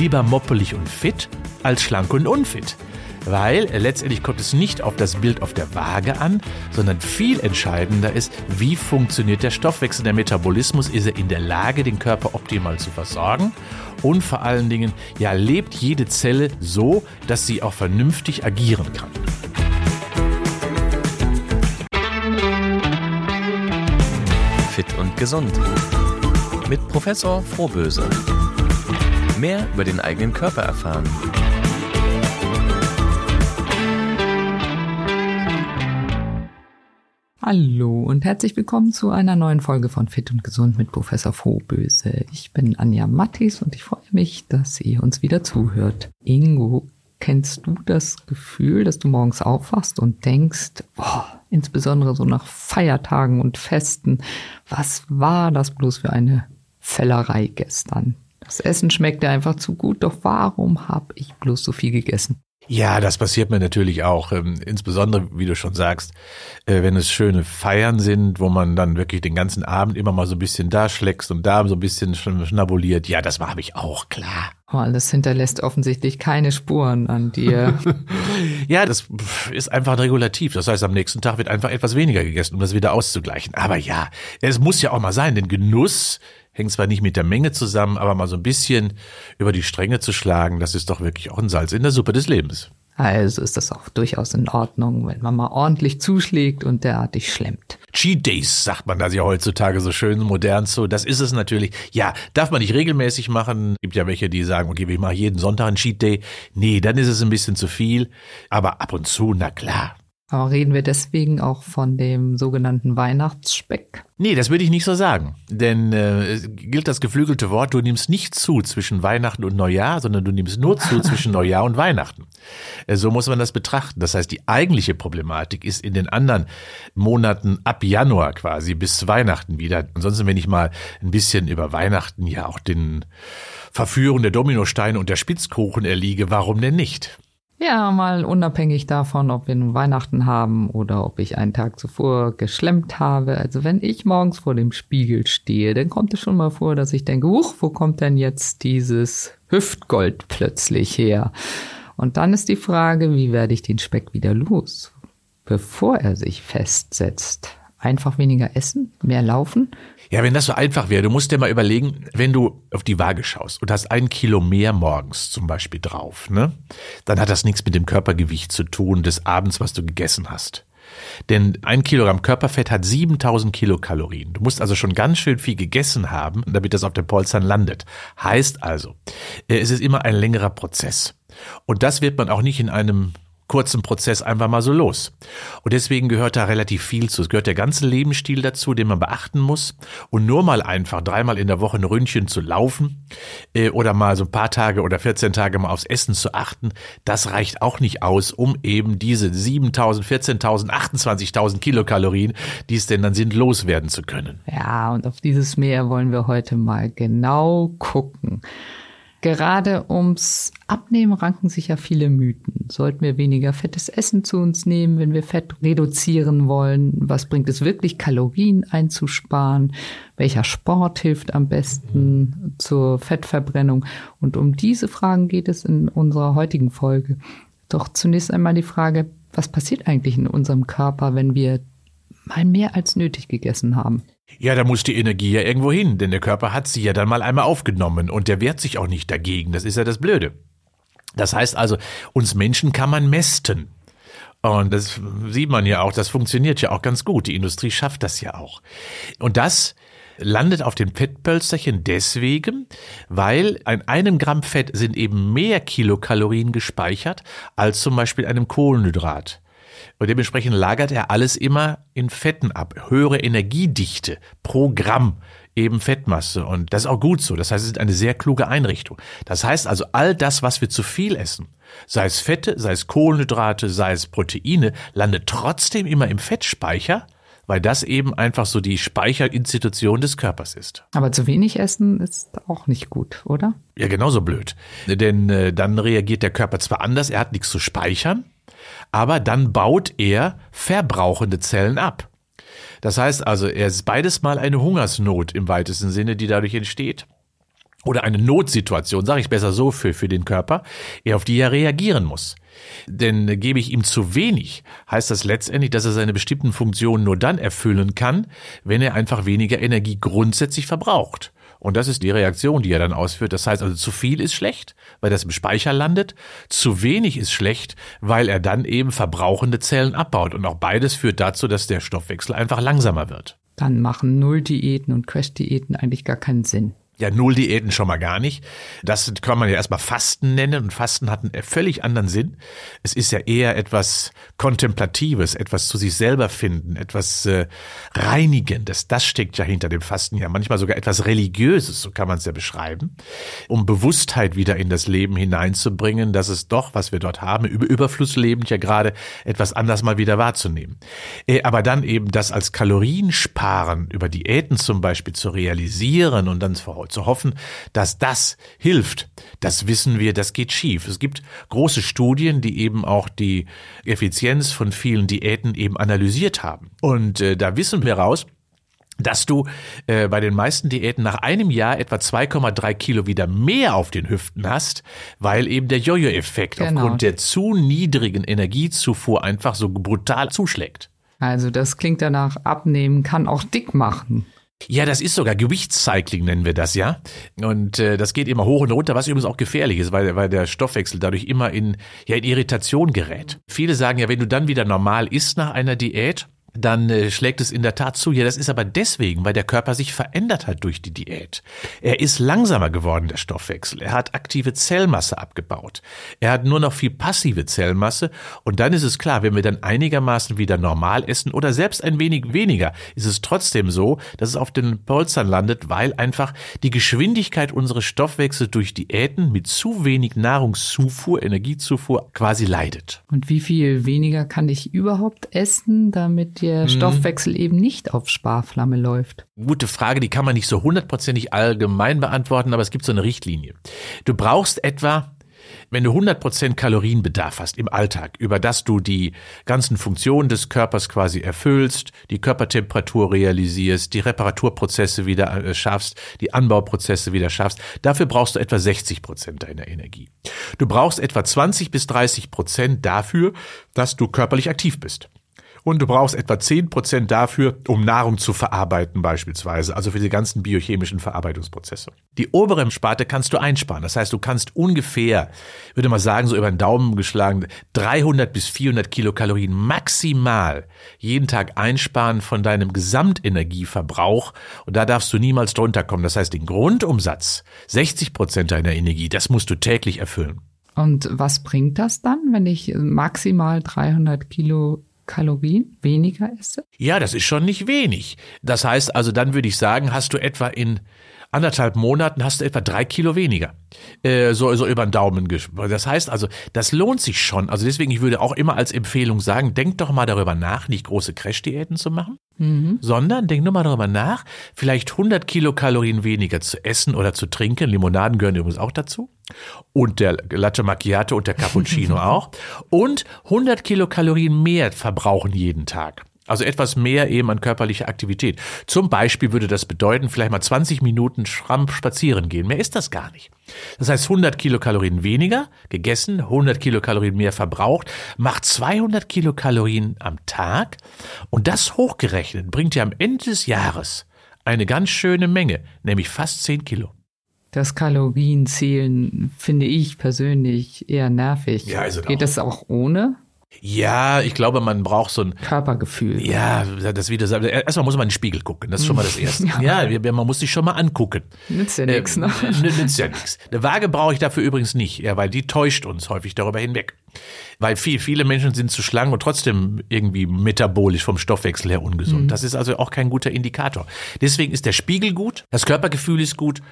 lieber moppelig und fit als schlank und unfit. Weil letztendlich kommt es nicht auf das Bild auf der Waage an, sondern viel entscheidender ist, wie funktioniert der Stoffwechsel, der Metabolismus, ist er in der Lage, den Körper optimal zu versorgen und vor allen Dingen, ja, lebt jede Zelle so, dass sie auch vernünftig agieren kann. Fit und gesund. Mit Professor Frohböse. Mehr über den eigenen Körper erfahren. Hallo und herzlich willkommen zu einer neuen Folge von Fit und Gesund mit Professor Frohböse. Ich bin Anja Mattis und ich freue mich, dass ihr uns wieder zuhört. Ingo, kennst du das Gefühl, dass du morgens aufwachst und denkst, boah, insbesondere so nach Feiertagen und Festen, was war das bloß für eine Fällerei gestern? Das Essen schmeckte einfach zu gut, doch warum habe ich bloß so viel gegessen? Ja, das passiert mir natürlich auch. Ähm, insbesondere, wie du schon sagst, äh, wenn es schöne Feiern sind, wo man dann wirklich den ganzen Abend immer mal so ein bisschen da schlägst und da so ein bisschen schnabuliert. Ja, das habe ich auch, klar. Oh, das hinterlässt offensichtlich keine Spuren an dir. ja, das ist einfach ein Regulativ. Das heißt, am nächsten Tag wird einfach etwas weniger gegessen, um das wieder auszugleichen. Aber ja, es muss ja auch mal sein, denn Genuss hängt zwar nicht mit der Menge zusammen, aber mal so ein bisschen über die Stränge zu schlagen, das ist doch wirklich auch ein Salz in der Suppe des Lebens. Also ist das auch durchaus in Ordnung, wenn man mal ordentlich zuschlägt und derartig schlemmt. Cheat Days sagt man das ja heutzutage so schön modern so. Das ist es natürlich. Ja, darf man nicht regelmäßig machen. Gibt ja welche, die sagen, okay, ich mache jeden Sonntag einen Cheat Day. Nee, dann ist es ein bisschen zu viel. Aber ab und zu, na klar. Aber reden wir deswegen auch von dem sogenannten Weihnachtsspeck? Nee, das würde ich nicht so sagen. Denn äh, gilt das geflügelte Wort, du nimmst nicht zu zwischen Weihnachten und Neujahr, sondern du nimmst nur zu zwischen Neujahr und Weihnachten. Äh, so muss man das betrachten. Das heißt, die eigentliche Problematik ist in den anderen Monaten ab Januar quasi bis Weihnachten wieder. Ansonsten, wenn ich mal ein bisschen über Weihnachten ja auch den Verführung der Dominosteine und der Spitzkuchen erliege, warum denn nicht? Ja, mal unabhängig davon, ob wir nun Weihnachten haben oder ob ich einen Tag zuvor geschlemmt habe. Also wenn ich morgens vor dem Spiegel stehe, dann kommt es schon mal vor, dass ich denke, huch, wo kommt denn jetzt dieses Hüftgold plötzlich her? Und dann ist die Frage, wie werde ich den Speck wieder los, bevor er sich festsetzt? Einfach weniger essen, mehr laufen? Ja, wenn das so einfach wäre, du musst dir mal überlegen, wenn du auf die Waage schaust und hast ein Kilo mehr morgens zum Beispiel drauf, ne, dann hat das nichts mit dem Körpergewicht zu tun des Abends, was du gegessen hast. Denn ein Kilogramm Körperfett hat 7000 Kilokalorien. Du musst also schon ganz schön viel gegessen haben, damit das auf den Polstern landet. Heißt also, äh, es ist immer ein längerer Prozess. Und das wird man auch nicht in einem kurzen Prozess einfach mal so los. Und deswegen gehört da relativ viel zu. Es gehört der ganze Lebensstil dazu, den man beachten muss. Und nur mal einfach dreimal in der Woche ein Ründchen zu laufen äh, oder mal so ein paar Tage oder 14 Tage mal aufs Essen zu achten, das reicht auch nicht aus, um eben diese 7.000, 14.000, 28.000 Kilokalorien, die es denn dann sind, loswerden zu können. Ja, und auf dieses Meer wollen wir heute mal genau gucken. Gerade ums Abnehmen ranken sich ja viele Mythen. Sollten wir weniger fettes Essen zu uns nehmen, wenn wir Fett reduzieren wollen? Was bringt es wirklich, Kalorien einzusparen? Welcher Sport hilft am besten zur Fettverbrennung? Und um diese Fragen geht es in unserer heutigen Folge. Doch zunächst einmal die Frage, was passiert eigentlich in unserem Körper, wenn wir mal mehr als nötig gegessen haben? Ja, da muss die Energie ja irgendwo hin, denn der Körper hat sie ja dann mal einmal aufgenommen und der wehrt sich auch nicht dagegen. Das ist ja das Blöde. Das heißt also, uns Menschen kann man mästen. Und das sieht man ja auch, das funktioniert ja auch ganz gut. Die Industrie schafft das ja auch. Und das landet auf den Fettpölsterchen deswegen, weil an einem Gramm Fett sind eben mehr Kilokalorien gespeichert als zum Beispiel einem Kohlenhydrat. Und dementsprechend lagert er alles immer in Fetten ab. Höhere Energiedichte pro Gramm eben Fettmasse. Und das ist auch gut so. Das heißt, es ist eine sehr kluge Einrichtung. Das heißt also, all das, was wir zu viel essen, sei es Fette, sei es Kohlenhydrate, sei es Proteine, landet trotzdem immer im Fettspeicher, weil das eben einfach so die Speicherinstitution des Körpers ist. Aber zu wenig essen ist auch nicht gut, oder? Ja, genauso blöd. Denn äh, dann reagiert der Körper zwar anders, er hat nichts zu speichern, aber dann baut er verbrauchende Zellen ab. Das heißt also, er ist beides mal eine Hungersnot im weitesten Sinne, die dadurch entsteht. oder eine Notsituation, sage ich besser so für, für den Körper, er auf die er reagieren muss. Denn gebe ich ihm zu wenig, heißt das letztendlich, dass er seine bestimmten Funktionen nur dann erfüllen kann, wenn er einfach weniger Energie grundsätzlich verbraucht. Und das ist die Reaktion, die er dann ausführt. Das heißt also, zu viel ist schlecht, weil das im Speicher landet. Zu wenig ist schlecht, weil er dann eben verbrauchende Zellen abbaut. Und auch beides führt dazu, dass der Stoffwechsel einfach langsamer wird. Dann machen Null-Diäten und Crash-Diäten eigentlich gar keinen Sinn. Ja, Null-Diäten schon mal gar nicht. Das kann man ja erstmal Fasten nennen und Fasten hat einen völlig anderen Sinn. Es ist ja eher etwas Kontemplatives, etwas zu sich selber finden, etwas äh, Reinigendes. Das steckt ja hinter dem Fasten ja. Manchmal sogar etwas Religiöses, so kann man es ja beschreiben, um Bewusstheit wieder in das Leben hineinzubringen, dass es doch, was wir dort haben, über Überfluss lebend ja gerade etwas anders mal wieder wahrzunehmen. Äh, aber dann eben das als Kaloriensparen über Diäten zum Beispiel zu realisieren und dann zu hoffen, dass das hilft. Das wissen wir, das geht schief. Es gibt große Studien, die eben auch die Effizienz von vielen Diäten eben analysiert haben. Und äh, da wissen wir raus, dass du äh, bei den meisten Diäten nach einem Jahr etwa 2,3 Kilo wieder mehr auf den Hüften hast, weil eben der Jojo-Effekt genau. aufgrund der zu niedrigen Energiezufuhr einfach so brutal zuschlägt. Also das klingt danach, abnehmen kann auch dick machen. Ja, das ist sogar Gewichtscycling nennen wir das, ja. Und äh, das geht immer hoch und runter, was übrigens auch gefährlich ist, weil, weil der Stoffwechsel dadurch immer in, ja, in Irritation gerät. Viele sagen ja, wenn du dann wieder normal isst nach einer Diät, dann äh, schlägt es in der Tat zu. Ja, das ist aber deswegen, weil der Körper sich verändert hat durch die Diät. Er ist langsamer geworden, der Stoffwechsel. Er hat aktive Zellmasse abgebaut. Er hat nur noch viel passive Zellmasse. Und dann ist es klar, wenn wir dann einigermaßen wieder normal essen oder selbst ein wenig weniger, ist es trotzdem so, dass es auf den Polstern landet, weil einfach die Geschwindigkeit unseres Stoffwechsels durch Diäten mit zu wenig Nahrungszufuhr, Energiezufuhr quasi leidet. Und wie viel weniger kann ich überhaupt essen, damit der mhm. Stoffwechsel eben nicht auf Sparflamme läuft? Gute Frage, die kann man nicht so hundertprozentig allgemein beantworten, aber es gibt so eine Richtlinie. Du brauchst etwa wenn du 100% Kalorienbedarf hast im Alltag, über das du die ganzen Funktionen des Körpers quasi erfüllst, die Körpertemperatur realisierst, die Reparaturprozesse wieder äh, schaffst, die Anbauprozesse wieder schaffst, dafür brauchst du etwa 60% deiner Energie. Du brauchst etwa 20 bis 30% dafür, dass du körperlich aktiv bist. Und du brauchst etwa zehn Prozent dafür, um Nahrung zu verarbeiten beispielsweise, also für die ganzen biochemischen Verarbeitungsprozesse. Die obere Sparte kannst du einsparen. Das heißt, du kannst ungefähr, würde mal sagen, so über den Daumen geschlagen, 300 bis 400 Kilokalorien maximal jeden Tag einsparen von deinem Gesamtenergieverbrauch. Und da darfst du niemals drunter kommen. Das heißt, den Grundumsatz, 60 Prozent deiner Energie, das musst du täglich erfüllen. Und was bringt das dann, wenn ich maximal 300 Kilo Kalorien weniger esse? Ja, das ist schon nicht wenig. Das heißt also, dann würde ich sagen, hast du etwa in anderthalb Monaten hast du etwa drei Kilo weniger. Äh, so, so über den Daumen. Das heißt also, das lohnt sich schon. Also deswegen, ich würde auch immer als Empfehlung sagen, denk doch mal darüber nach, nicht große Crash-Diäten zu machen, mhm. sondern denk nur mal darüber nach, vielleicht 100 Kilokalorien weniger zu essen oder zu trinken. Limonaden gehören übrigens auch dazu. Und der Latte Macchiato und der Cappuccino auch. Und 100 Kilokalorien mehr verbrauchen jeden Tag. Also etwas mehr eben an körperlicher Aktivität. Zum Beispiel würde das bedeuten, vielleicht mal 20 Minuten Schramp spazieren gehen. Mehr ist das gar nicht. Das heißt 100 Kilokalorien weniger gegessen, 100 Kilokalorien mehr verbraucht, macht 200 Kilokalorien am Tag. Und das hochgerechnet bringt ja am Ende des Jahres eine ganz schöne Menge, nämlich fast 10 Kilo. Das Kalorienzählen finde ich persönlich eher nervig. Ja, also Geht das auch ohne? Ja, ich glaube, man braucht so ein Körpergefühl. Ja, das wieder erstmal muss man in den Spiegel gucken, das ist schon mal das erste. ja, ja man muss sich schon mal angucken. Nützt ja nichts, ne? Nützt ja nichts. Eine Waage brauche ich dafür übrigens nicht, ja, weil die täuscht uns häufig darüber hinweg. Weil viel, viele Menschen sind zu schlank und trotzdem irgendwie metabolisch vom Stoffwechsel her ungesund. Mhm. Das ist also auch kein guter Indikator. Deswegen ist der Spiegel gut, das Körpergefühl ist gut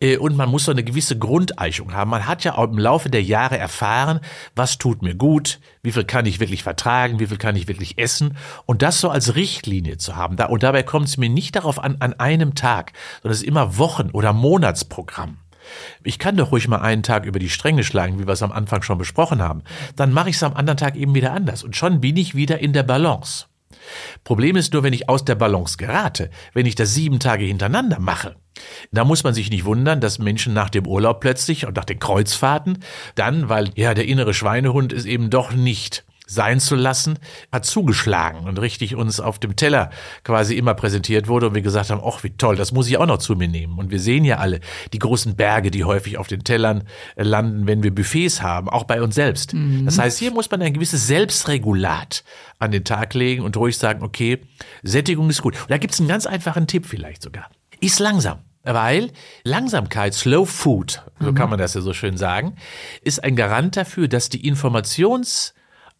äh, und man muss so eine gewisse Grundeichung haben. Man hat ja auch im Laufe der Jahre erfahren, was tut mir gut, wie viel kann ich wirklich vertragen, wie viel kann ich wirklich essen und das so als Richtlinie zu haben. Und dabei kommt es mir nicht darauf an, an einem Tag, sondern es ist immer Wochen- oder Monatsprogramm. Ich kann doch ruhig mal einen Tag über die Stränge schlagen, wie wir es am Anfang schon besprochen haben. Dann mache ich es am anderen Tag eben wieder anders und schon bin ich wieder in der Balance. Problem ist nur, wenn ich aus der Balance gerate, wenn ich das sieben Tage hintereinander mache, Da muss man sich nicht wundern, dass Menschen nach dem Urlaub plötzlich und nach den Kreuzfahrten dann, weil ja der innere Schweinehund ist eben doch nicht sein zu lassen, hat zugeschlagen und richtig uns auf dem Teller quasi immer präsentiert wurde und wir gesagt haben, ach wie toll, das muss ich auch noch zu mir nehmen. Und wir sehen ja alle die großen Berge, die häufig auf den Tellern äh, landen, wenn wir Buffets haben, auch bei uns selbst. Mhm. Das heißt, hier muss man ein gewisses Selbstregulat an den Tag legen und ruhig sagen, okay, Sättigung ist gut. Und da gibt's einen ganz einfachen Tipp vielleicht sogar. Ist langsam. Weil Langsamkeit, Slow Food, so mhm. kann man das ja so schön sagen, ist ein Garant dafür, dass die Informations-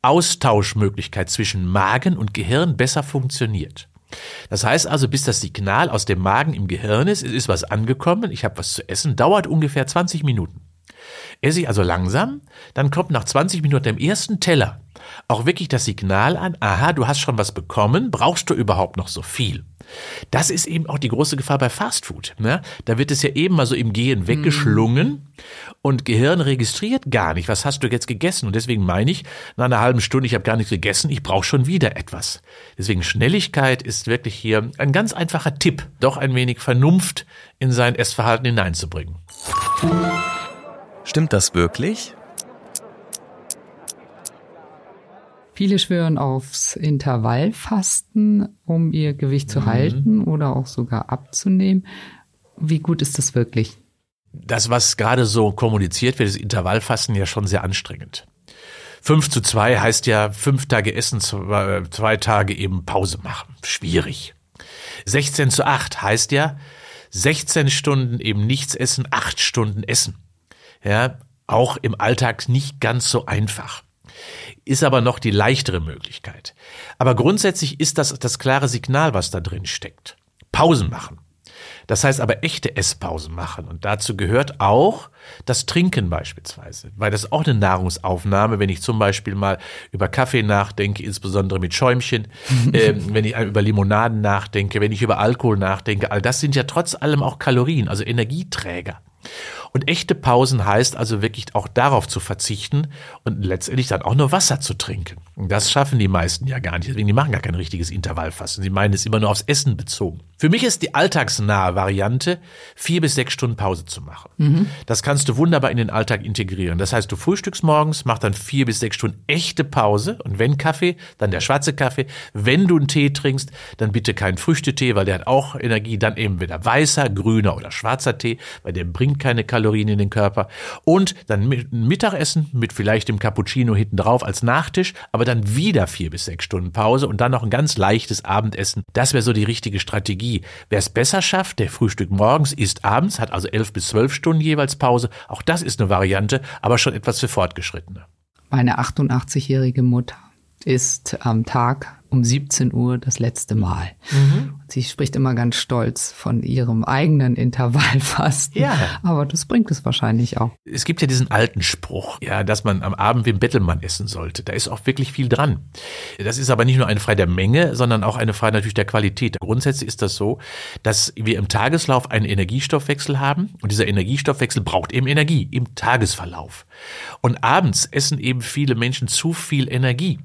Austauschmöglichkeit zwischen Magen und Gehirn besser funktioniert. Das heißt also, bis das Signal aus dem Magen im Gehirn ist, es ist was angekommen, ich habe was zu essen, dauert ungefähr 20 Minuten. Esse ich also langsam, dann kommt nach 20 Minuten im ersten Teller auch wirklich das Signal an, aha, du hast schon was bekommen, brauchst du überhaupt noch so viel? Das ist eben auch die große Gefahr bei Fastfood. Ne? Da wird es ja eben mal so im Gehen weggeschlungen mm. und Gehirn registriert gar nicht, was hast du jetzt gegessen. Und deswegen meine ich, nach einer halben Stunde, ich habe gar nichts gegessen, ich brauche schon wieder etwas. Deswegen Schnelligkeit ist wirklich hier ein ganz einfacher Tipp, doch ein wenig Vernunft in sein Essverhalten hineinzubringen. Stimmt das wirklich? Viele schwören aufs Intervallfasten, um ihr Gewicht zu mhm. halten oder auch sogar abzunehmen. Wie gut ist das wirklich? Das, was gerade so kommuniziert wird, ist Intervallfasten ja schon sehr anstrengend. Fünf zu zwei heißt ja fünf Tage essen, zwei Tage eben Pause machen. Schwierig. 16 zu acht heißt ja 16 Stunden eben nichts essen, acht Stunden essen. Ja, auch im Alltag nicht ganz so einfach ist aber noch die leichtere Möglichkeit. Aber grundsätzlich ist das das klare Signal, was da drin steckt. Pausen machen. Das heißt aber echte Esspausen machen. Und dazu gehört auch das Trinken beispielsweise. Weil das ist auch eine Nahrungsaufnahme, wenn ich zum Beispiel mal über Kaffee nachdenke, insbesondere mit Schäumchen, äh, wenn ich über Limonaden nachdenke, wenn ich über Alkohol nachdenke. All das sind ja trotz allem auch Kalorien, also Energieträger. Und echte Pausen heißt also wirklich auch darauf zu verzichten und letztendlich dann auch nur Wasser zu trinken. Und das schaffen die meisten ja gar nicht. Deswegen, die machen gar kein richtiges Intervallfasten. Sie meinen es immer nur aufs Essen bezogen. Für mich ist die alltagsnahe Variante, vier bis sechs Stunden Pause zu machen. Mhm. Das kannst du wunderbar in den Alltag integrieren. Das heißt, du frühstückst morgens, mach dann vier bis sechs Stunden echte Pause. Und wenn Kaffee, dann der schwarze Kaffee. Wenn du einen Tee trinkst, dann bitte keinen Früchtetee, weil der hat auch Energie. Dann eben wieder weißer, grüner oder schwarzer Tee, weil der bringt keine Kalorien in den Körper. Und dann Mittagessen mit vielleicht dem Cappuccino hinten drauf als Nachtisch, aber dann wieder vier bis sechs Stunden Pause und dann noch ein ganz leichtes Abendessen. Das wäre so die richtige Strategie. Wer es besser schafft, der Frühstück morgens, isst abends, hat also elf bis zwölf Stunden jeweils Pause. Auch das ist eine Variante, aber schon etwas für Fortgeschrittene. Meine 88-jährige Mutter ist am Tag um 17 Uhr das letzte Mal. Mhm. Sie spricht immer ganz stolz von ihrem eigenen Intervallfasten. Ja. Aber das bringt es wahrscheinlich auch. Es gibt ja diesen alten Spruch, ja, dass man am Abend wie ein Bettelmann essen sollte. Da ist auch wirklich viel dran. Das ist aber nicht nur eine Frage der Menge, sondern auch eine Frage natürlich der Qualität. Grundsätzlich ist das so, dass wir im Tageslauf einen Energiestoffwechsel haben und dieser Energiestoffwechsel braucht eben Energie im Tagesverlauf. Und abends essen eben viele Menschen zu viel Energie.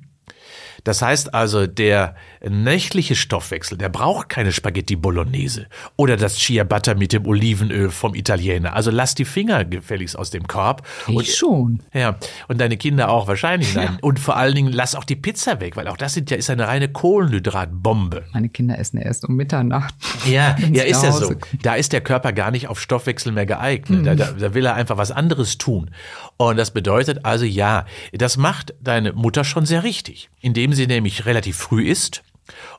Das heißt also, der nächtliche Stoffwechsel, der braucht keine Spaghetti Bolognese oder das Chia Butter mit dem Olivenöl vom Italiener. Also lass die Finger gefälligst aus dem Korb. Ich und, schon. Ja, und deine Kinder auch wahrscheinlich. Ja. Und vor allen Dingen lass auch die Pizza weg, weil auch das sind ja, ist eine reine Kohlenhydratbombe. Meine Kinder essen erst um Mitternacht. Ja, ja, ist ja so. Da ist der Körper gar nicht auf Stoffwechsel mehr geeignet. Mhm. Da, da, da will er einfach was anderes tun. Und das bedeutet also, ja, das macht deine Mutter schon sehr richtig, indem sie nämlich relativ früh isst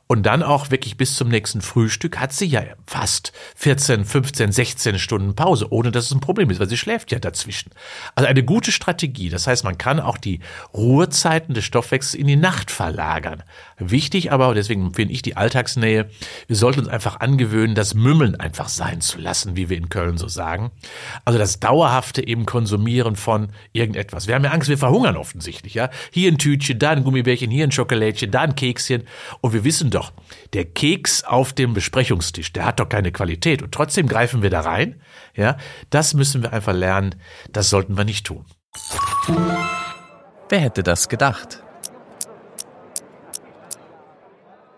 und dann auch wirklich bis zum nächsten Frühstück hat sie ja fast 14, 15, 16 Stunden Pause, ohne dass es ein Problem ist, weil sie schläft ja dazwischen. Also eine gute Strategie. Das heißt, man kann auch die Ruhezeiten des Stoffwechsels in die Nacht verlagern. Wichtig aber, deswegen finde ich die Alltagsnähe, wir sollten uns einfach angewöhnen, das Mümmeln einfach sein zu lassen, wie wir in Köln so sagen. Also das dauerhafte eben Konsumieren von irgendetwas. Wir haben ja Angst, wir verhungern offensichtlich, ja. Hier ein Tütchen, da ein Gummibärchen, hier ein Schokolädchen, da ein Kekschen. Und wir wissen doch, der Keks auf dem Besprechungstisch, der hat doch keine Qualität und trotzdem greifen wir da rein. Ja, das müssen wir einfach lernen. Das sollten wir nicht tun. Wer hätte das gedacht?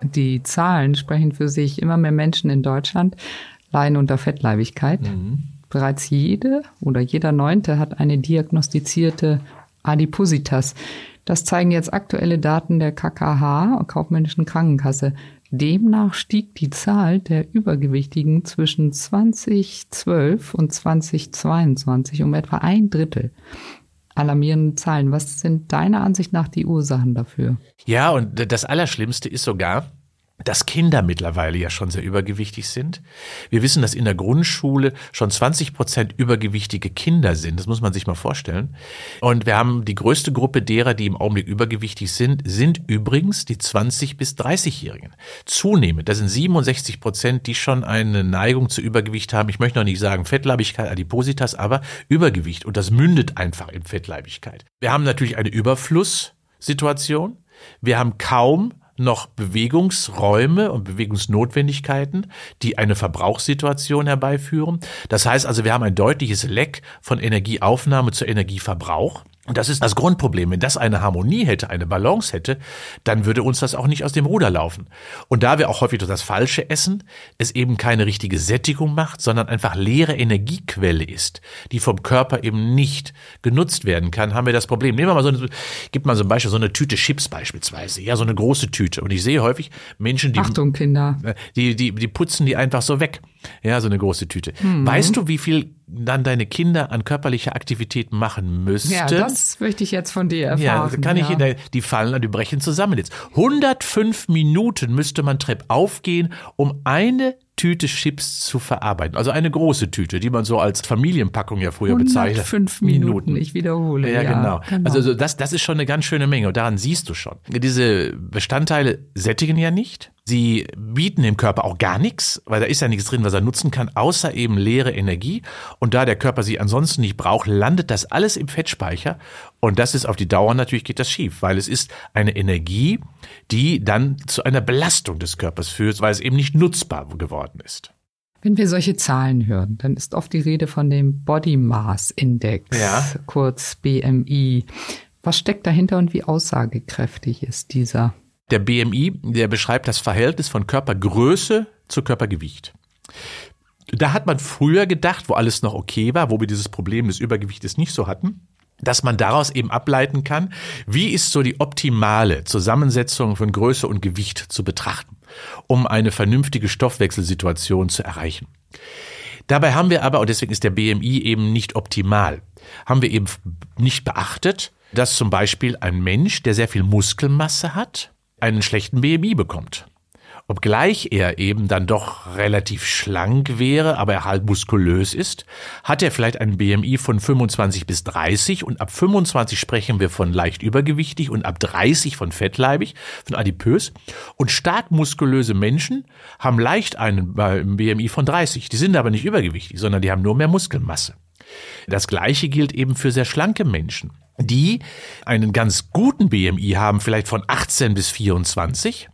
Die Zahlen sprechen für sich. Immer mehr Menschen in Deutschland leiden unter Fettleibigkeit. Bereits jede oder jeder Neunte hat eine diagnostizierte Adipositas. Das zeigen jetzt aktuelle Daten der KKH, Kaufmännischen Krankenkasse. Demnach stieg die Zahl der Übergewichtigen zwischen 2012 und 2022 um etwa ein Drittel. Alarmierende Zahlen. Was sind deiner Ansicht nach die Ursachen dafür? Ja, und das Allerschlimmste ist sogar, dass Kinder mittlerweile ja schon sehr übergewichtig sind. Wir wissen, dass in der Grundschule schon 20 Prozent übergewichtige Kinder sind. Das muss man sich mal vorstellen. Und wir haben die größte Gruppe derer, die im Augenblick übergewichtig sind, sind übrigens die 20 bis 30-Jährigen. Zunehmend, das sind 67 Prozent, die schon eine Neigung zu Übergewicht haben. Ich möchte noch nicht sagen Fettleibigkeit, Adipositas, aber Übergewicht. Und das mündet einfach in Fettleibigkeit. Wir haben natürlich eine Überflusssituation. Wir haben kaum noch Bewegungsräume und Bewegungsnotwendigkeiten, die eine Verbrauchssituation herbeiführen. Das heißt also, wir haben ein deutliches Leck von Energieaufnahme zu Energieverbrauch. Und das ist das Grundproblem. Wenn das eine Harmonie hätte, eine Balance hätte, dann würde uns das auch nicht aus dem Ruder laufen. Und da wir auch häufig durch das falsche Essen es eben keine richtige Sättigung macht, sondern einfach leere Energiequelle ist, die vom Körper eben nicht genutzt werden kann, haben wir das Problem. Nehmen wir mal so eine, gibt mal so ein Beispiel, so eine Tüte Chips beispielsweise, ja, so eine große Tüte. Und ich sehe häufig Menschen, die, Achtung, Kinder. die, die, die putzen die einfach so weg. Ja, so eine große Tüte. Mhm. Weißt du, wie viel dann deine Kinder an körperlicher Aktivität machen müssten? Ja, das möchte ich jetzt von dir erfahren. Ja, kann ich ja. Ihnen, die fallen an, die brechen zusammen jetzt. 105 Minuten müsste man Trepp aufgehen, um eine Tüte Chips zu verarbeiten. Also eine große Tüte, die man so als Familienpackung ja früher bezeichnet. 105 Minuten, ich wiederhole. Ja, ja genau. genau. Also das, das ist schon eine ganz schöne Menge und daran siehst du schon. Diese Bestandteile sättigen ja nicht. Sie bieten dem Körper auch gar nichts, weil da ist ja nichts drin, was er nutzen kann, außer eben leere Energie. Und da der Körper sie ansonsten nicht braucht, landet das alles im Fettspeicher. Und das ist auf die Dauer natürlich geht das schief, weil es ist eine Energie, die dann zu einer Belastung des Körpers führt, weil es eben nicht nutzbar geworden ist. Wenn wir solche Zahlen hören, dann ist oft die Rede von dem Body Mass Index, ja. kurz BMI. Was steckt dahinter und wie aussagekräftig ist dieser? Der BMI, der beschreibt das Verhältnis von Körpergröße zu Körpergewicht. Da hat man früher gedacht, wo alles noch okay war, wo wir dieses Problem des Übergewichtes nicht so hatten, dass man daraus eben ableiten kann, wie ist so die optimale Zusammensetzung von Größe und Gewicht zu betrachten, um eine vernünftige Stoffwechselsituation zu erreichen. Dabei haben wir aber, und deswegen ist der BMI eben nicht optimal, haben wir eben nicht beachtet, dass zum Beispiel ein Mensch, der sehr viel Muskelmasse hat, einen schlechten BMI bekommt. Obgleich er eben dann doch relativ schlank wäre, aber er halt muskulös ist, hat er vielleicht einen BMI von 25 bis 30 und ab 25 sprechen wir von leicht übergewichtig und ab 30 von fettleibig, von adipös. Und stark muskulöse Menschen haben leicht einen BMI von 30. Die sind aber nicht übergewichtig, sondern die haben nur mehr Muskelmasse. Das gleiche gilt eben für sehr schlanke Menschen die einen ganz guten BMI haben, vielleicht von 18 bis 24,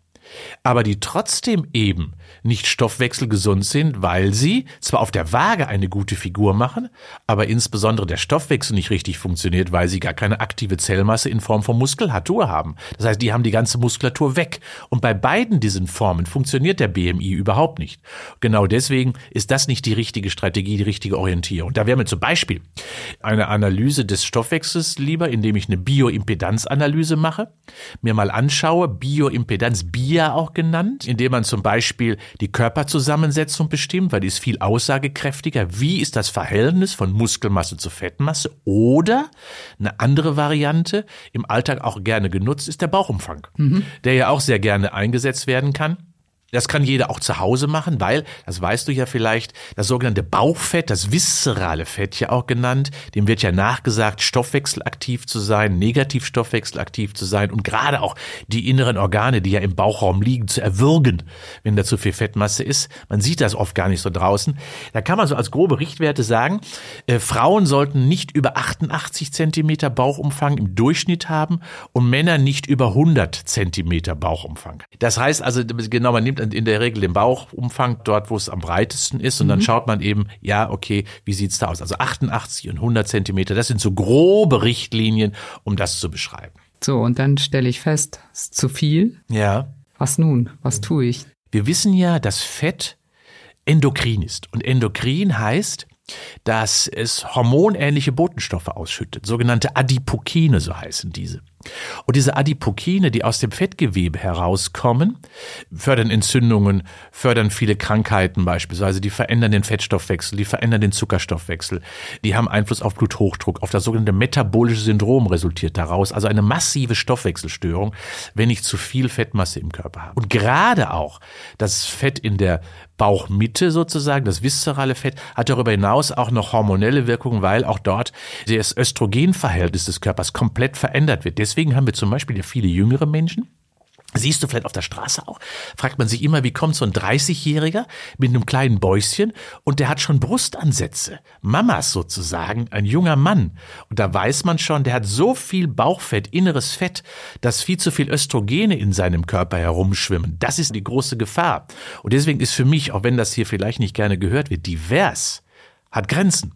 aber die trotzdem eben nicht stoffwechselgesund sind, weil sie zwar auf der Waage eine gute Figur machen, aber insbesondere der Stoffwechsel nicht richtig funktioniert, weil sie gar keine aktive Zellmasse in Form von Muskulatur haben. Das heißt, die haben die ganze Muskulatur weg. Und bei beiden diesen Formen funktioniert der BMI überhaupt nicht. Genau deswegen ist das nicht die richtige Strategie, die richtige Orientierung. Da wäre mir zum Beispiel eine Analyse des Stoffwechsels lieber, indem ich eine Bioimpedanzanalyse mache, mir mal anschaue, Bioimpedanz, BIA auch genannt, indem man zum Beispiel die Körperzusammensetzung bestimmt, weil die ist viel aussagekräftiger. Wie ist das Verhältnis von Muskelmasse zu Fettmasse? Oder eine andere Variante, im Alltag auch gerne genutzt, ist der Bauchumfang, mhm. der ja auch sehr gerne eingesetzt werden kann. Das kann jeder auch zu Hause machen, weil, das weißt du ja vielleicht, das sogenannte Bauchfett, das viszerale Fett ja auch genannt, dem wird ja nachgesagt, stoffwechselaktiv zu sein, negativ stoffwechselaktiv zu sein und gerade auch die inneren Organe, die ja im Bauchraum liegen, zu erwürgen, wenn da zu viel Fettmasse ist. Man sieht das oft gar nicht so draußen. Da kann man so als grobe Richtwerte sagen, äh, Frauen sollten nicht über 88 Zentimeter Bauchumfang im Durchschnitt haben und Männer nicht über 100 Zentimeter Bauchumfang. Das heißt also, genau, man nimmt in der Regel den Bauchumfang dort, wo es am breitesten ist. Und dann mhm. schaut man eben, ja, okay, wie sieht's da aus? Also 88 und 100 Zentimeter, das sind so grobe Richtlinien, um das zu beschreiben. So, und dann stelle ich fest, es ist zu viel. Ja. Was nun? Was tue ich? Wir wissen ja, dass Fett endokrin ist. Und endokrin heißt, dass es hormonähnliche Botenstoffe ausschüttet, sogenannte Adipokine, so heißen diese. Und diese Adipokine, die aus dem Fettgewebe herauskommen, fördern Entzündungen, fördern viele Krankheiten beispielsweise, die verändern den Fettstoffwechsel, die verändern den Zuckerstoffwechsel, die haben Einfluss auf Bluthochdruck, auf das sogenannte metabolische Syndrom resultiert daraus, also eine massive Stoffwechselstörung, wenn ich zu viel Fettmasse im Körper habe. Und gerade auch das Fett in der Bauchmitte sozusagen, das viszerale Fett, hat darüber hinaus auch noch hormonelle Wirkungen, weil auch dort das Östrogenverhältnis des Körpers komplett verändert wird. Deswegen haben wir zum Beispiel ja viele jüngere Menschen, Siehst du vielleicht auf der Straße auch? Fragt man sich immer, wie kommt so ein 30-Jähriger mit einem kleinen Bäuschen und der hat schon Brustansätze. Mamas sozusagen, ein junger Mann. Und da weiß man schon, der hat so viel Bauchfett, inneres Fett, dass viel zu viel Östrogene in seinem Körper herumschwimmen. Das ist die große Gefahr. Und deswegen ist für mich, auch wenn das hier vielleicht nicht gerne gehört wird, divers hat Grenzen.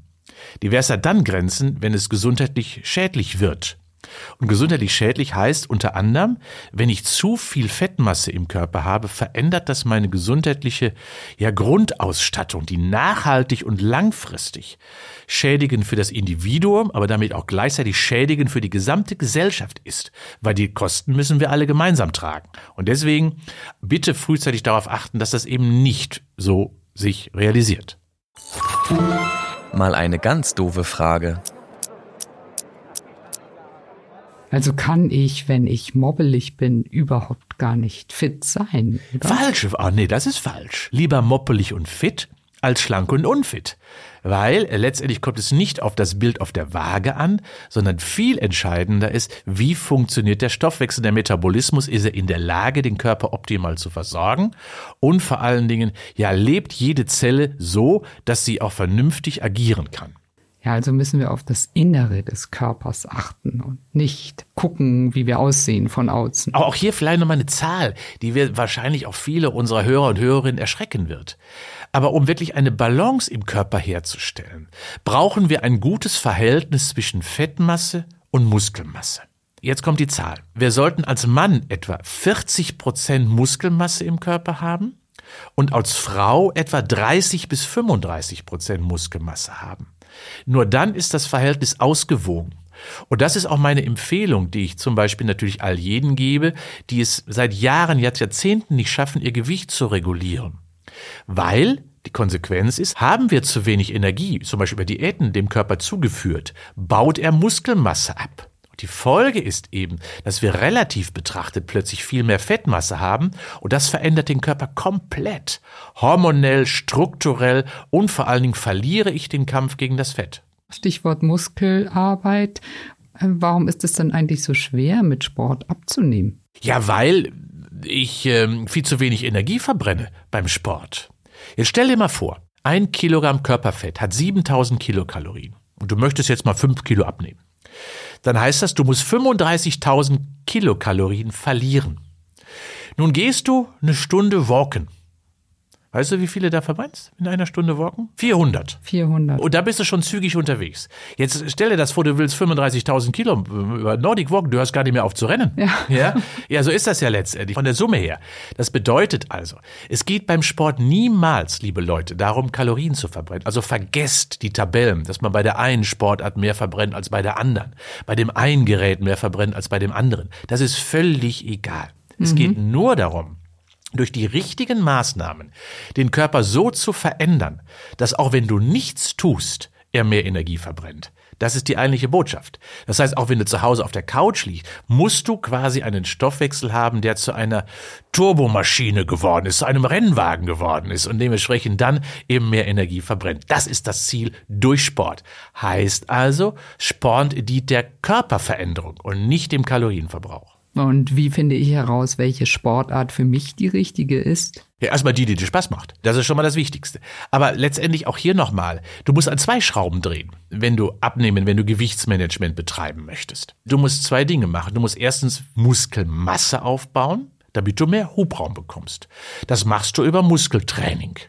Divers hat dann Grenzen, wenn es gesundheitlich schädlich wird. Und gesundheitlich schädlich heißt unter anderem, wenn ich zu viel Fettmasse im Körper habe, verändert das meine gesundheitliche ja, Grundausstattung, die nachhaltig und langfristig schädigend für das Individuum, aber damit auch gleichzeitig schädigend für die gesamte Gesellschaft ist, weil die Kosten müssen wir alle gemeinsam tragen. Und deswegen bitte frühzeitig darauf achten, dass das eben nicht so sich realisiert. Mal eine ganz doofe Frage. Also kann ich, wenn ich mobbelig bin, überhaupt gar nicht fit sein. Oder? Falsch. Ah, nee, das ist falsch. Lieber moppelig und fit als schlank und unfit. Weil äh, letztendlich kommt es nicht auf das Bild auf der Waage an, sondern viel entscheidender ist, wie funktioniert der Stoffwechsel, der Metabolismus, ist er in der Lage, den Körper optimal zu versorgen und vor allen Dingen, ja, lebt jede Zelle so, dass sie auch vernünftig agieren kann. Ja, also müssen wir auf das Innere des Körpers achten und nicht gucken, wie wir aussehen von außen. Aber auch hier vielleicht nochmal eine Zahl, die wir wahrscheinlich auch viele unserer Hörer und Hörerinnen erschrecken wird. Aber um wirklich eine Balance im Körper herzustellen, brauchen wir ein gutes Verhältnis zwischen Fettmasse und Muskelmasse. Jetzt kommt die Zahl. Wir sollten als Mann etwa 40 Prozent Muskelmasse im Körper haben und als Frau etwa 30 bis 35 Prozent Muskelmasse haben. Nur dann ist das Verhältnis ausgewogen. Und das ist auch meine Empfehlung, die ich zum Beispiel natürlich all jenen gebe, die es seit Jahren, Jahrzehnten nicht schaffen, ihr Gewicht zu regulieren. Weil die Konsequenz ist, haben wir zu wenig Energie, zum Beispiel über Diäten, dem Körper zugeführt, baut er Muskelmasse ab. Die Folge ist eben, dass wir relativ betrachtet plötzlich viel mehr Fettmasse haben und das verändert den Körper komplett. Hormonell, strukturell und vor allen Dingen verliere ich den Kampf gegen das Fett. Stichwort Muskelarbeit. Warum ist es dann eigentlich so schwer, mit Sport abzunehmen? Ja, weil ich äh, viel zu wenig Energie verbrenne beim Sport. Jetzt stell dir mal vor, ein Kilogramm Körperfett hat 7000 Kilokalorien und du möchtest jetzt mal fünf Kilo abnehmen dann heißt das, du musst 35.000 Kilokalorien verlieren. Nun gehst du eine Stunde walken. Weißt du, wie viele da verbrennst in einer Stunde walken? 400. 400. Und da bist du schon zügig unterwegs. Jetzt stell dir das vor, du willst 35.000 Kilo über Nordic Walken, du hörst gar nicht mehr auf zu rennen. Ja. ja. Ja, so ist das ja letztendlich von der Summe her. Das bedeutet also, es geht beim Sport niemals, liebe Leute, darum, Kalorien zu verbrennen. Also vergesst die Tabellen, dass man bei der einen Sportart mehr verbrennt als bei der anderen. Bei dem einen Gerät mehr verbrennt als bei dem anderen. Das ist völlig egal. Es mhm. geht nur darum, durch die richtigen Maßnahmen den Körper so zu verändern, dass auch wenn du nichts tust, er mehr Energie verbrennt. Das ist die eigentliche Botschaft. Das heißt, auch wenn du zu Hause auf der Couch liegst, musst du quasi einen Stoffwechsel haben, der zu einer Turbomaschine geworden ist, zu einem Rennwagen geworden ist und dementsprechend dann eben mehr Energie verbrennt. Das ist das Ziel durch Sport. Heißt also, Sport dient der Körperveränderung und nicht dem Kalorienverbrauch. Und wie finde ich heraus, welche Sportart für mich die richtige ist? Ja, erstmal die, die dir Spaß macht. Das ist schon mal das Wichtigste. Aber letztendlich auch hier nochmal. Du musst an zwei Schrauben drehen, wenn du abnehmen, wenn du Gewichtsmanagement betreiben möchtest. Du musst zwei Dinge machen. Du musst erstens Muskelmasse aufbauen, damit du mehr Hubraum bekommst. Das machst du über Muskeltraining.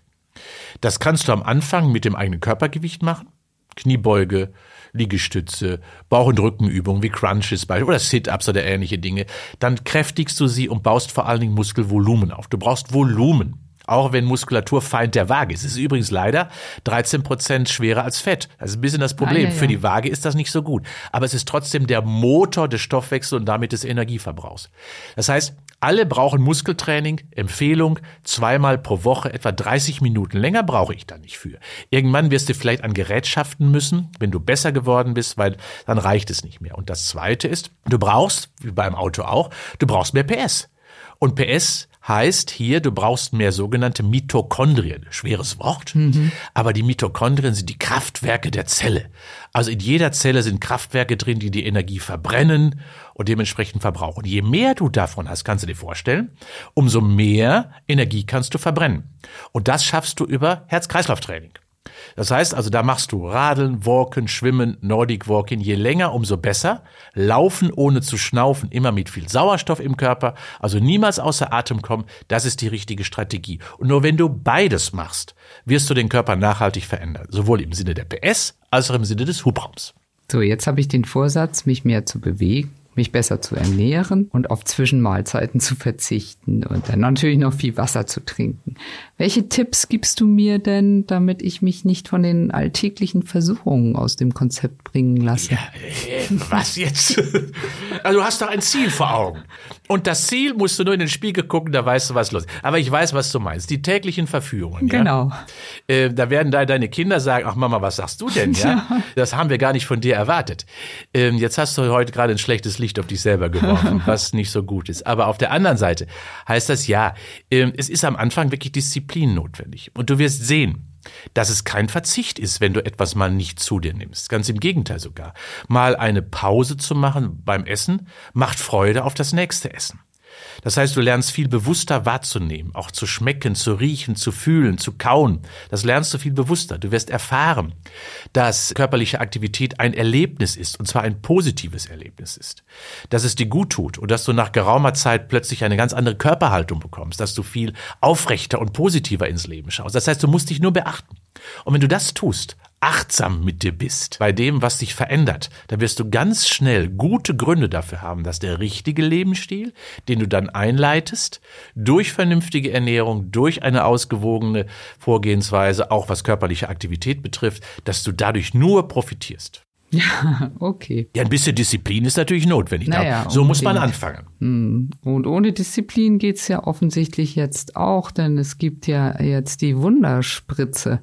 Das kannst du am Anfang mit dem eigenen Körpergewicht machen. Kniebeuge, Liegestütze, Bauch- und Rückenübungen wie Crunches oder Sit-Ups oder ähnliche Dinge, dann kräftigst du sie und baust vor allen Dingen Muskelvolumen auf. Du brauchst Volumen. Auch wenn Muskulatur Feind der Waage ist. Es ist übrigens leider 13 Prozent schwerer als Fett. Das ist ein bisschen das Problem. Ah, ja, ja. Für die Waage ist das nicht so gut. Aber es ist trotzdem der Motor des Stoffwechsels und damit des Energieverbrauchs. Das heißt, alle brauchen Muskeltraining, Empfehlung, zweimal pro Woche, etwa 30 Minuten. Länger brauche ich da nicht für. Irgendwann wirst du vielleicht an Gerätschaften müssen, wenn du besser geworden bist, weil dann reicht es nicht mehr. Und das zweite ist, du brauchst, wie beim Auto auch, du brauchst mehr PS. Und PS heißt hier, du brauchst mehr sogenannte Mitochondrien. Schweres Wort. Mhm. Aber die Mitochondrien sind die Kraftwerke der Zelle. Also in jeder Zelle sind Kraftwerke drin, die die Energie verbrennen und dementsprechend verbrauchen. Je mehr du davon hast, kannst du dir vorstellen, umso mehr Energie kannst du verbrennen. Und das schaffst du über Herz-Kreislauf-Training. Das heißt also, da machst du Radeln, Walken, Schwimmen, Nordic Walking. Je länger, umso besser. Laufen ohne zu schnaufen, immer mit viel Sauerstoff im Körper. Also niemals außer Atem kommen. Das ist die richtige Strategie. Und nur wenn du beides machst, wirst du den Körper nachhaltig verändern. Sowohl im Sinne der PS als auch im Sinne des Hubraums. So, jetzt habe ich den Vorsatz, mich mehr zu bewegen mich besser zu ernähren und auf Zwischenmahlzeiten zu verzichten und dann natürlich noch viel Wasser zu trinken. Welche Tipps gibst du mir denn, damit ich mich nicht von den alltäglichen Versuchungen aus dem Konzept bringen lasse? Ja, äh, was jetzt? Also du hast doch ein Ziel vor Augen. Und das Ziel musst du nur in den Spiegel gucken, da weißt du, was los ist. Aber ich weiß, was du meinst. Die täglichen Verführungen. Genau. Ja? Äh, da werden da deine Kinder sagen, ach Mama, was sagst du denn? Ja? Das haben wir gar nicht von dir erwartet. Ähm, jetzt hast du heute gerade ein schlechtes Licht auf dich selber geworfen, was nicht so gut ist. Aber auf der anderen Seite heißt das ja, ähm, es ist am Anfang wirklich Disziplin notwendig. Und du wirst sehen, dass es kein Verzicht ist, wenn du etwas mal nicht zu dir nimmst. Ganz im Gegenteil sogar. Mal eine Pause zu machen beim Essen macht Freude auf das nächste Essen. Das heißt, du lernst viel bewusster wahrzunehmen, auch zu schmecken, zu riechen, zu fühlen, zu kauen. Das lernst du viel bewusster. Du wirst erfahren, dass körperliche Aktivität ein Erlebnis ist, und zwar ein positives Erlebnis ist. Dass es dir gut tut und dass du nach geraumer Zeit plötzlich eine ganz andere Körperhaltung bekommst, dass du viel aufrechter und positiver ins Leben schaust. Das heißt, du musst dich nur beachten. Und wenn du das tust, achtsam mit dir bist, bei dem, was dich verändert, dann wirst du ganz schnell gute Gründe dafür haben, dass der richtige Lebensstil, den du dann einleitest, durch vernünftige Ernährung, durch eine ausgewogene Vorgehensweise, auch was körperliche Aktivität betrifft, dass du dadurch nur profitierst. Ja, okay. Ja, ein bisschen Disziplin ist natürlich notwendig. Naja, so unbedingt. muss man anfangen. Hm. Und ohne Disziplin geht's ja offensichtlich jetzt auch, denn es gibt ja jetzt die Wunderspritze.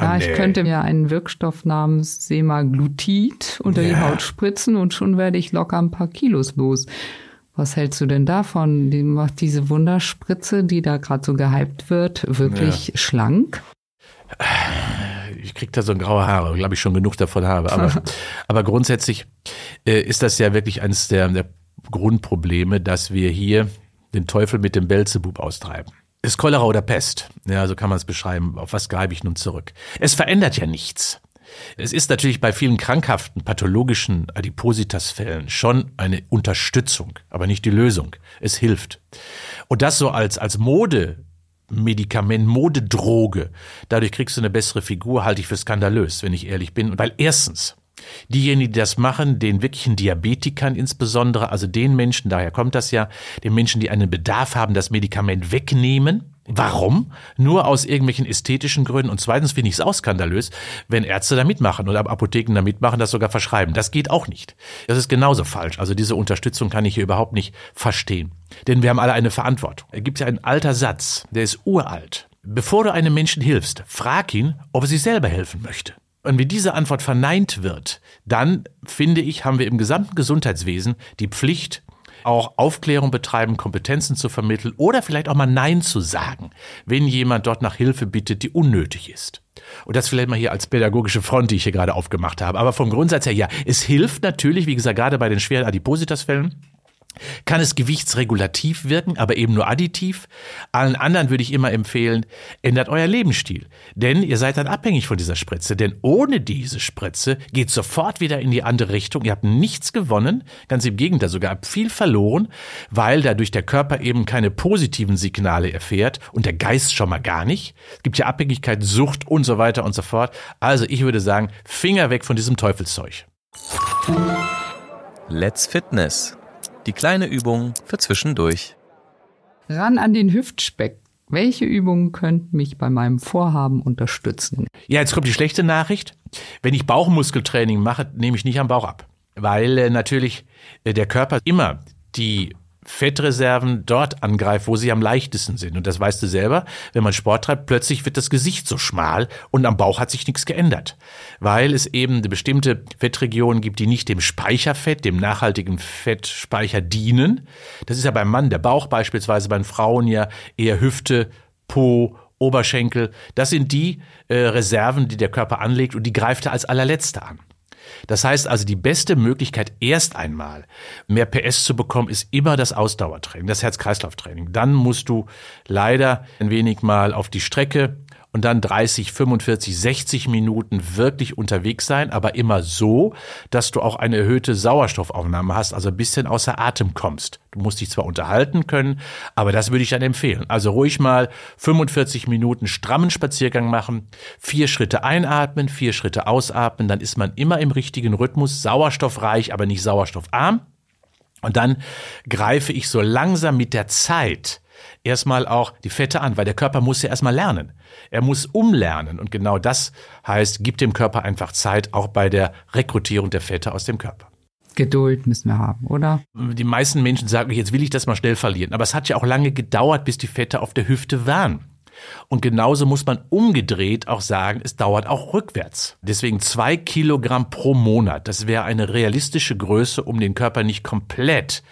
Ja, ich könnte mir einen Wirkstoff namens Semaglutid unter ja. die Haut spritzen und schon werde ich locker ein paar Kilos los. Was hältst du denn davon? Die macht diese Wunderspritze, die da gerade so gehypt wird, wirklich ja. schlank? Ich krieg da so graue Haare, glaube ich schon genug davon habe. Aber, aber grundsätzlich äh, ist das ja wirklich eines der, der Grundprobleme, dass wir hier den Teufel mit dem Belzebub austreiben. Ist Cholera oder Pest? Ja, so kann man es beschreiben. Auf was greife ich nun zurück? Es verändert ja nichts. Es ist natürlich bei vielen krankhaften, pathologischen Adipositas-Fällen schon eine Unterstützung, aber nicht die Lösung. Es hilft. Und das so als, als Mode, Medikament, Modedroge. Dadurch kriegst du eine bessere Figur, halte ich für skandalös, wenn ich ehrlich bin. Weil erstens, Diejenigen, die das machen, den wirklichen Diabetikern insbesondere, also den Menschen, daher kommt das ja, den Menschen, die einen Bedarf haben, das Medikament wegnehmen. Warum? Nur aus irgendwelchen ästhetischen Gründen. Und zweitens finde ich es auch skandalös, wenn Ärzte da mitmachen oder Apotheken da mitmachen, das sogar verschreiben. Das geht auch nicht. Das ist genauso falsch. Also diese Unterstützung kann ich hier überhaupt nicht verstehen. Denn wir haben alle eine Verantwortung. Es gibt ja einen alter Satz, der ist uralt. Bevor du einem Menschen hilfst, frag ihn, ob er sich selber helfen möchte. Und wenn diese Antwort verneint wird, dann finde ich, haben wir im gesamten Gesundheitswesen die Pflicht, auch Aufklärung betreiben, Kompetenzen zu vermitteln oder vielleicht auch mal Nein zu sagen, wenn jemand dort nach Hilfe bittet, die unnötig ist. Und das vielleicht mal hier als pädagogische Front, die ich hier gerade aufgemacht habe. Aber vom Grundsatz her, ja, es hilft natürlich, wie gesagt, gerade bei den schweren Adipositas-Fällen, kann es gewichtsregulativ wirken, aber eben nur additiv. Allen anderen würde ich immer empfehlen, ändert euer Lebensstil. Denn ihr seid dann abhängig von dieser Spritze. Denn ohne diese Spritze geht sofort wieder in die andere Richtung. Ihr habt nichts gewonnen, ganz im Gegenteil, sogar viel verloren, weil dadurch der Körper eben keine positiven Signale erfährt und der Geist schon mal gar nicht. Es gibt ja Abhängigkeit, Sucht und so weiter und so fort. Also ich würde sagen, Finger weg von diesem Teufelszeug. Let's Fitness die kleine Übung für zwischendurch. Ran an den Hüftspeck. Welche Übungen könnten mich bei meinem Vorhaben unterstützen? Ja, jetzt kommt die schlechte Nachricht. Wenn ich Bauchmuskeltraining mache, nehme ich nicht am Bauch ab. Weil äh, natürlich äh, der Körper immer die Fettreserven dort angreift, wo sie am leichtesten sind. Und das weißt du selber, wenn man Sport treibt, plötzlich wird das Gesicht so schmal und am Bauch hat sich nichts geändert, weil es eben eine bestimmte Fettregionen gibt, die nicht dem Speicherfett, dem nachhaltigen Fettspeicher dienen. Das ist ja beim Mann der Bauch beispielsweise, bei Frauen ja eher Hüfte, Po, Oberschenkel. Das sind die äh, Reserven, die der Körper anlegt und die greift er als allerletzte an. Das heißt also, die beste Möglichkeit erst einmal mehr PS zu bekommen, ist immer das Ausdauertraining, das Herz-Kreislauf-Training. Dann musst du leider ein wenig mal auf die Strecke und dann 30, 45, 60 Minuten wirklich unterwegs sein, aber immer so, dass du auch eine erhöhte Sauerstoffaufnahme hast, also ein bisschen außer Atem kommst. Du musst dich zwar unterhalten können, aber das würde ich dann empfehlen. Also ruhig mal 45 Minuten strammen Spaziergang machen, vier Schritte einatmen, vier Schritte ausatmen, dann ist man immer im richtigen Rhythmus, sauerstoffreich, aber nicht sauerstoffarm. Und dann greife ich so langsam mit der Zeit erstmal auch die Fette an, weil der Körper muss ja erstmal lernen. Er muss umlernen und genau das heißt, gibt dem Körper einfach Zeit, auch bei der Rekrutierung der Fette aus dem Körper. Geduld müssen wir haben, oder? Die meisten Menschen sagen, jetzt will ich das mal schnell verlieren. Aber es hat ja auch lange gedauert, bis die Fette auf der Hüfte waren. Und genauso muss man umgedreht auch sagen, es dauert auch rückwärts. Deswegen zwei Kilogramm pro Monat. Das wäre eine realistische Größe, um den Körper nicht komplett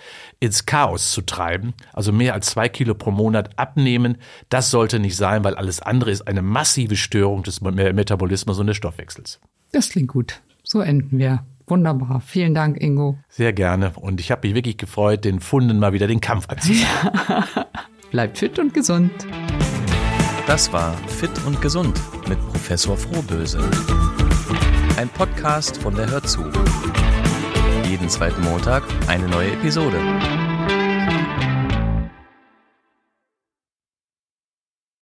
ins Chaos zu treiben. Also mehr als zwei Kilo pro Monat abnehmen, das sollte nicht sein, weil alles andere ist eine massive Störung des Metabolismus und des Stoffwechsels. Das klingt gut. So enden wir. Wunderbar. Vielen Dank, Ingo. Sehr gerne. Und ich habe mich wirklich gefreut, den Funden mal wieder den Kampf anzuziehen. Bleibt fit und gesund. Das war Fit und Gesund mit Professor Frohböse. Ein Podcast von der Hörzu jeden zweiten Montag eine neue Episode.